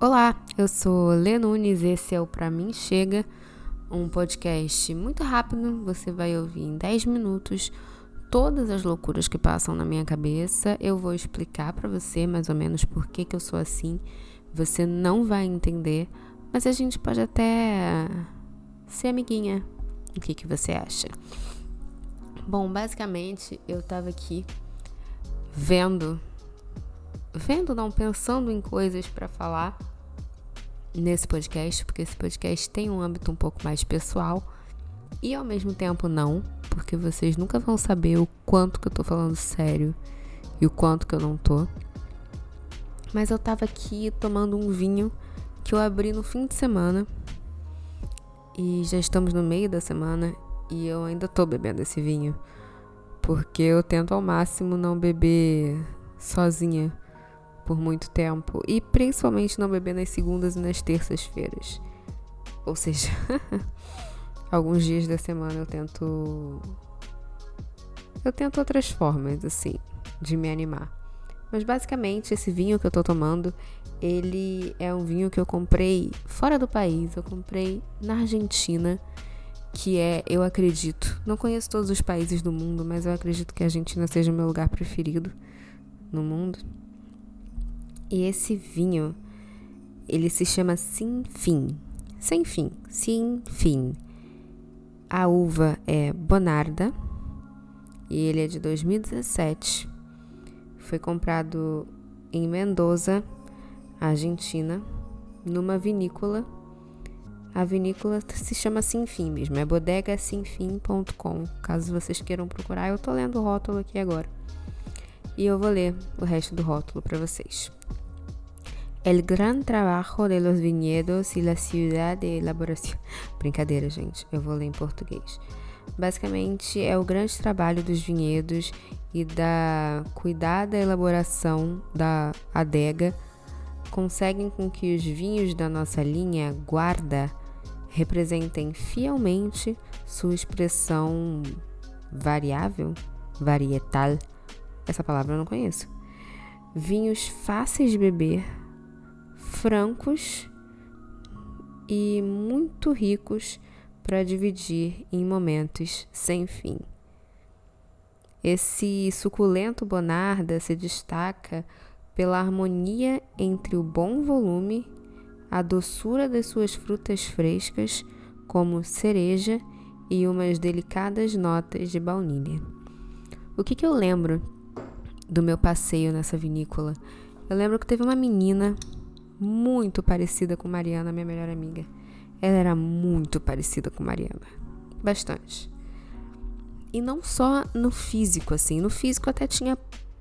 Olá, eu sou Lê Nunes, esse é o Pra Mim Chega, um podcast muito rápido, você vai ouvir em 10 minutos todas as loucuras que passam na minha cabeça. Eu vou explicar para você mais ou menos por que, que eu sou assim. Você não vai entender, mas a gente pode até ser amiguinha. O que, que você acha? Bom, basicamente eu tava aqui vendo vendo, não pensando em coisas para falar nesse podcast, porque esse podcast tem um âmbito um pouco mais pessoal e ao mesmo tempo não, porque vocês nunca vão saber o quanto que eu tô falando sério e o quanto que eu não tô. Mas eu tava aqui tomando um vinho que eu abri no fim de semana e já estamos no meio da semana e eu ainda tô bebendo esse vinho porque eu tento ao máximo não beber sozinha por muito tempo e principalmente não beber nas segundas e nas terças-feiras. Ou seja, alguns dias da semana eu tento eu tento outras formas assim de me animar. Mas basicamente esse vinho que eu tô tomando, ele é um vinho que eu comprei fora do país, eu comprei na Argentina, que é, eu acredito, não conheço todos os países do mundo, mas eu acredito que a Argentina seja o meu lugar preferido no mundo. E esse vinho, ele se chama Sinfim. Sem fim. Sinfim. A uva é Bonarda e ele é de 2017. Foi comprado em Mendoza, Argentina, numa vinícola. A vinícola se chama Sinfim mesmo, é bodegasinfim.com. Caso vocês queiram procurar, eu tô lendo o rótulo aqui agora. E eu vou ler o resto do rótulo para vocês. El gran trabajo de los viñedos y la ciudad de elaboración. Brincadeira, gente, eu vou ler em português. Basicamente, é o grande trabalho dos vinhedos e da cuidada elaboração da adega conseguem com que os vinhos da nossa linha guarda representem fielmente sua expressão variável, varietal. Essa palavra eu não conheço. Vinhos fáceis de beber, francos e muito ricos para dividir em momentos sem fim. Esse suculento Bonarda se destaca pela harmonia entre o bom volume, a doçura das suas frutas frescas, como cereja, e umas delicadas notas de baunilha. O que, que eu lembro do meu passeio nessa vinícola? Eu lembro que teve uma menina muito parecida com Mariana, minha melhor amiga. Ela era muito parecida com Mariana. Bastante. E não só no físico, assim. No físico até tinha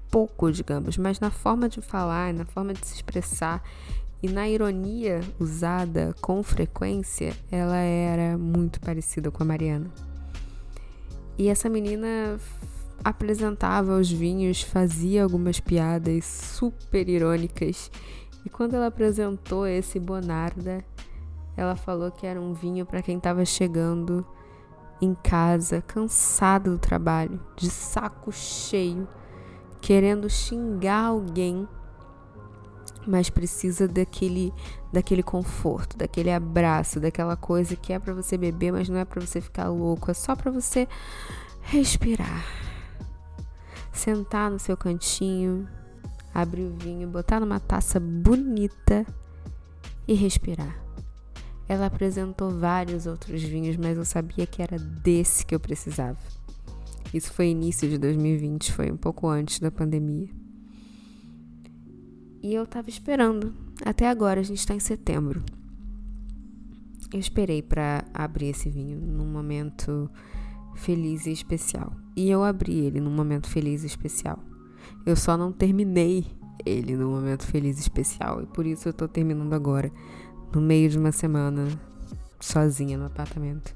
pouco, digamos, mas na forma de falar, na forma de se expressar e na ironia usada com frequência, ela era muito parecida com a Mariana. E essa menina apresentava os vinhos, fazia algumas piadas super irônicas e quando ela apresentou esse Bonarda, ela falou que era um vinho para quem estava chegando em casa, cansado do trabalho, de saco cheio, querendo xingar alguém, mas precisa daquele daquele conforto, daquele abraço, daquela coisa que é para você beber, mas não é para você ficar louco, é só para você respirar. Sentar no seu cantinho, abrir o vinho, botar numa taça bonita e respirar. Ela apresentou vários outros vinhos, mas eu sabia que era desse que eu precisava. Isso foi início de 2020, foi um pouco antes da pandemia. E eu tava esperando. Até agora, a gente está em setembro. Eu esperei para abrir esse vinho num momento feliz e especial. E eu abri ele num momento feliz e especial. Eu só não terminei ele no momento feliz especial. E por isso eu tô terminando agora, no meio de uma semana, sozinha no apartamento.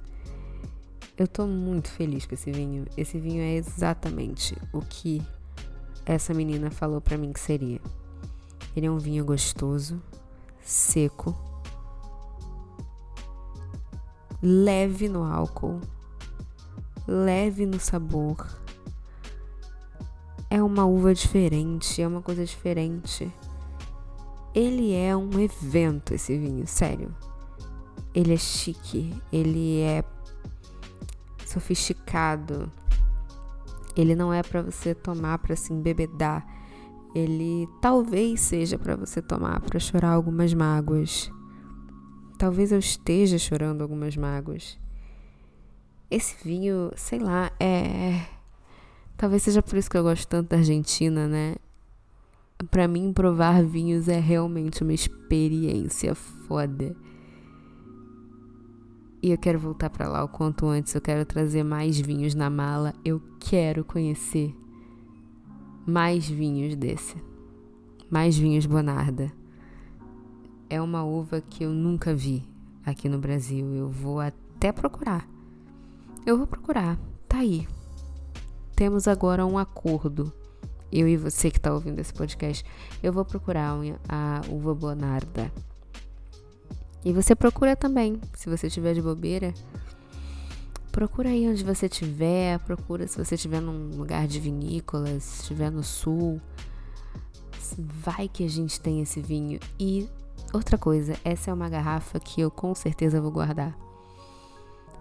Eu tô muito feliz com esse vinho. Esse vinho é exatamente o que essa menina falou para mim que seria. Ele é um vinho gostoso, seco, leve no álcool, leve no sabor é uma uva diferente, é uma coisa diferente. Ele é um evento, esse vinho, sério. Ele é chique, ele é sofisticado. Ele não é para você tomar para se embebedar. Ele talvez seja para você tomar para chorar algumas mágoas. Talvez eu esteja chorando algumas mágoas. Esse vinho, sei lá, é. Talvez seja por isso que eu gosto tanto da Argentina, né? Para mim, provar vinhos é realmente uma experiência foda. E eu quero voltar para lá o quanto antes. Eu quero trazer mais vinhos na mala. Eu quero conhecer mais vinhos desse. Mais vinhos Bonarda. É uma uva que eu nunca vi aqui no Brasil. Eu vou até procurar. Eu vou procurar. Tá aí. Temos agora um acordo eu e você que está ouvindo esse podcast, eu vou procurar a uva bonarda. E você procura também, se você estiver de bobeira. Procura aí onde você estiver, procura se você estiver num lugar de vinícolas, se estiver no sul. Vai que a gente tem esse vinho. E outra coisa, essa é uma garrafa que eu com certeza vou guardar.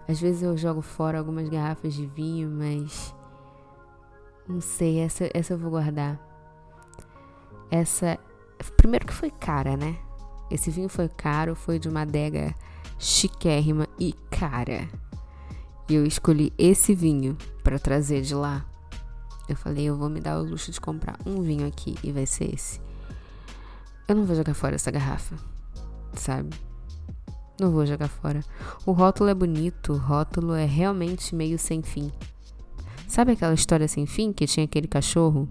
Às vezes eu jogo fora algumas garrafas de vinho, mas não sei, essa, essa eu vou guardar. Essa. Primeiro que foi cara, né? Esse vinho foi caro, foi de uma adega chiquérrima e cara. E eu escolhi esse vinho para trazer de lá. Eu falei, eu vou me dar o luxo de comprar um vinho aqui e vai ser esse. Eu não vou jogar fora essa garrafa, sabe? Não vou jogar fora. O rótulo é bonito, o rótulo é realmente meio sem fim. Sabe aquela história sem fim que tinha aquele cachorro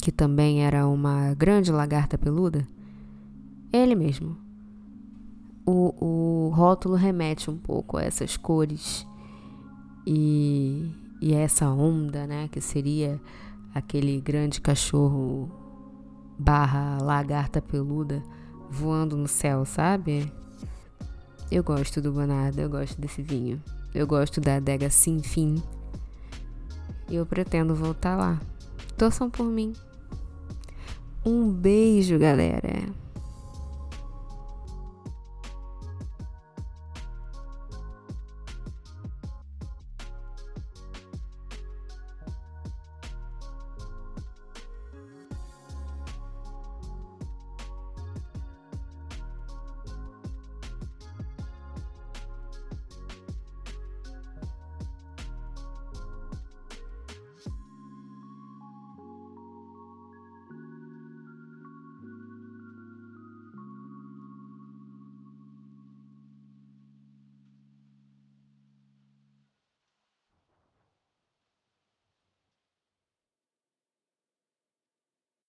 que também era uma grande lagarta peluda? Ele mesmo. O, o rótulo remete um pouco a essas cores e, e a essa onda, né? Que seria aquele grande cachorro barra lagarta peluda voando no céu, sabe? Eu gosto do Bonardo, eu gosto desse vinho. Eu gosto da adega Sem Fim e eu pretendo voltar lá. Torçam por mim. Um beijo, galera.